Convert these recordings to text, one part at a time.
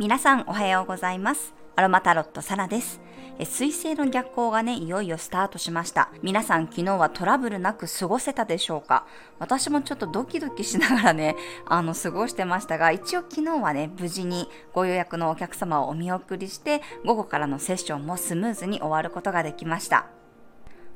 皆さんおはようございますアロマタロットサラです水星の逆行がね、いよいよスタートしました。皆さん昨日はトラブルなく過ごせたでしょうか？私もちょっとドキドキしながらね、あの、過ごしてましたが、一応昨日はね、無事にご予約のお客様をお見送りして、午後からのセッションもスムーズに終わることができました。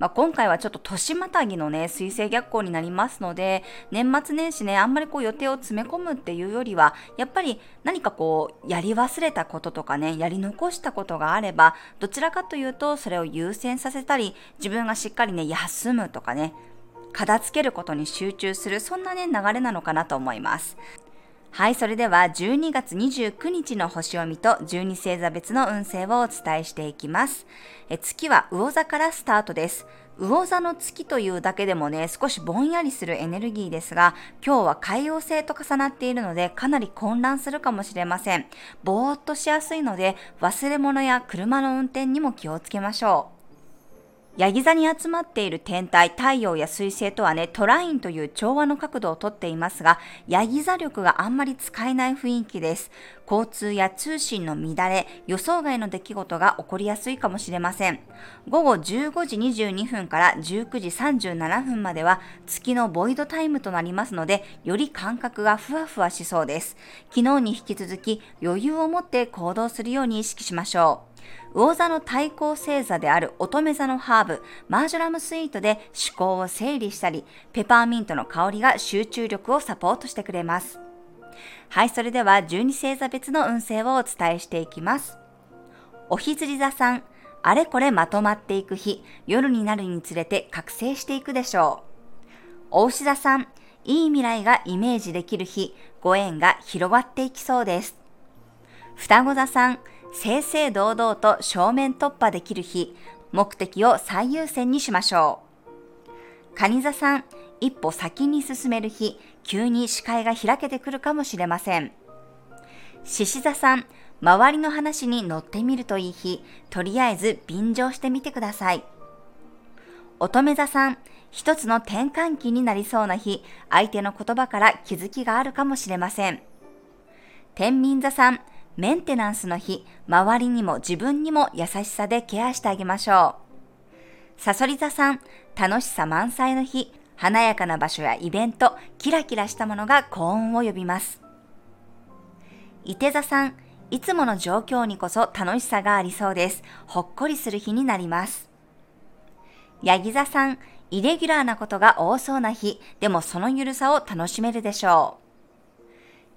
まあ、今回はちょっと年またぎのね、水星逆行になりますので、年末年始ね、あんまりこう予定を詰め込むっていうよりは、やっぱり何かこう、やり忘れたこととかね、やり残したことがあれば、どちらかというと、それを優先させたり、自分がしっかりね、休むとかね、片付けることに集中する、そんなね、流れなのかなと思います。はい、それでは12月29日の星読みと12星座別の運勢をお伝えしていきます。え月は魚座からスタートです。魚座の月というだけでもね、少しぼんやりするエネルギーですが、今日は海洋星と重なっているので、かなり混乱するかもしれません。ぼーっとしやすいので、忘れ物や車の運転にも気をつけましょう。ヤギ座に集まっている天体、太陽や水星とはね、トラインという調和の角度をとっていますが、ヤギ座力があんまり使えない雰囲気です。交通や通信の乱れ、予想外の出来事が起こりやすいかもしれません。午後15時22分から19時37分までは月のボイドタイムとなりますので、より感覚がふわふわしそうです。昨日に引き続き余裕を持って行動するように意識しましょう。魚座の対抗星座である乙女座のハーブ、マージョラムスイートで思考を整理したり、ペパーミントの香りが集中力をサポートしてくれます。はい、それでは12星座別の運勢をお伝えしていきます。おひずり座さん、あれこれまとまっていく日、夜になるにつれて覚醒していくでしょう。お牛座さん、いい未来がイメージできる日、ご縁が広がっていきそうです。双子座さん、正々堂々と正面突破できる日、目的を最優先にしましょう。蟹座さん、一歩先に進める日、急に視界が開けてくるかもしれません。獅子座さん、周りの話に乗ってみるといい日、とりあえず便乗してみてください。乙女座さん、一つの転換期になりそうな日、相手の言葉から気づきがあるかもしれません。天秤座さん、メンテナンスの日、周りにも自分にも優しさでケアしてあげましょう。サソリ座さん、楽しさ満載の日、華やかな場所やイベント、キラキラしたものが幸運を呼びます。伊手座さん、いつもの状況にこそ楽しさがありそうです。ほっこりする日になります。ヤギ座さん、イレギュラーなことが多そうな日、でもそのゆるさを楽しめるでしょう。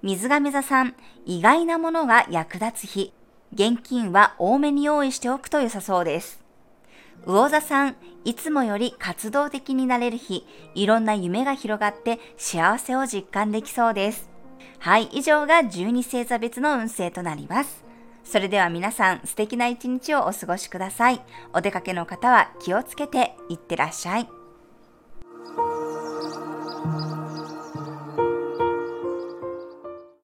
水亀座さん、意外なものが役立つ日。現金は多めに用意しておくと良さそうです。魚座さん、いつもより活動的になれる日、いろんな夢が広がって幸せを実感できそうです。はい、以上が12星座別の運勢となります。それでは皆さん素敵な一日をお過ごしください。お出かけの方は気をつけていってらっしゃい。